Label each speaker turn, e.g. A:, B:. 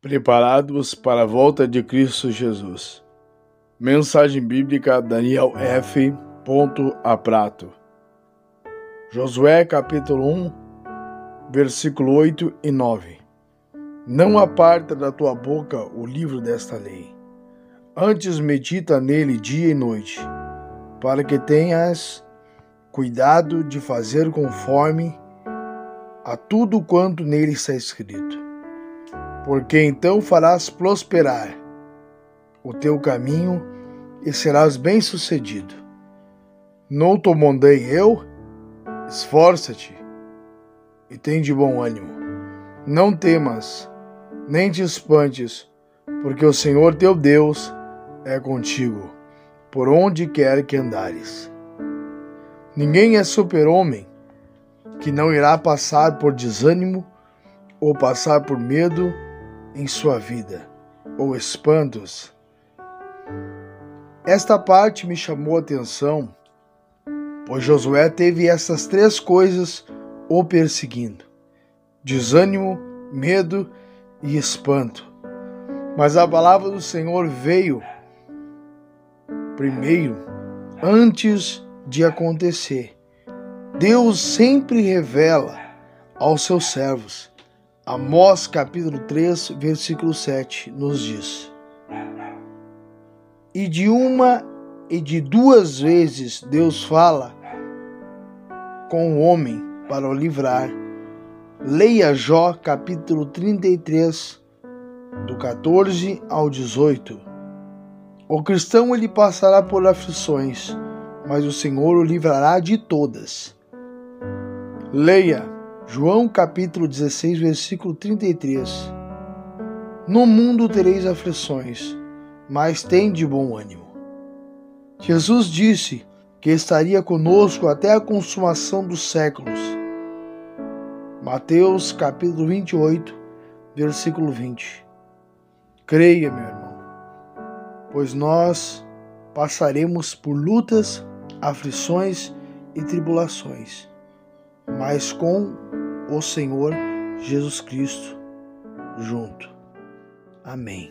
A: Preparados para a volta de Cristo Jesus. Mensagem bíblica Daniel F. a Prato. Josué capítulo 1, versículo 8 e 9. Não aparta da tua boca o livro desta lei. Antes medita nele dia e noite, para que tenhas cuidado de fazer conforme a tudo quanto nele está escrito porque então farás prosperar o teu caminho e serás bem-sucedido. Não te mandei eu? Esforça-te e tem de bom ânimo. Não temas, nem te espantes, porque o Senhor teu Deus é contigo, por onde quer que andares. Ninguém é super-homem que não irá passar por desânimo ou passar por medo em sua vida, ou espantos. Esta parte me chamou a atenção, pois Josué teve essas três coisas o perseguindo: desânimo, medo e espanto. Mas a palavra do Senhor veio primeiro, antes de acontecer. Deus sempre revela aos seus servos Amós capítulo 3, versículo 7 nos diz: E de uma e de duas vezes Deus fala com o homem para o livrar. Leia Jó capítulo 33, do 14 ao 18. O cristão ele passará por aflições, mas o Senhor o livrará de todas. Leia João capítulo 16, versículo 33. No mundo tereis aflições, mas tem de bom ânimo. Jesus disse que estaria conosco até a consumação dos séculos. Mateus capítulo 28, versículo 20. Creia, meu irmão, pois nós passaremos por lutas, aflições e tribulações, mas com o Senhor Jesus Cristo junto. Amém.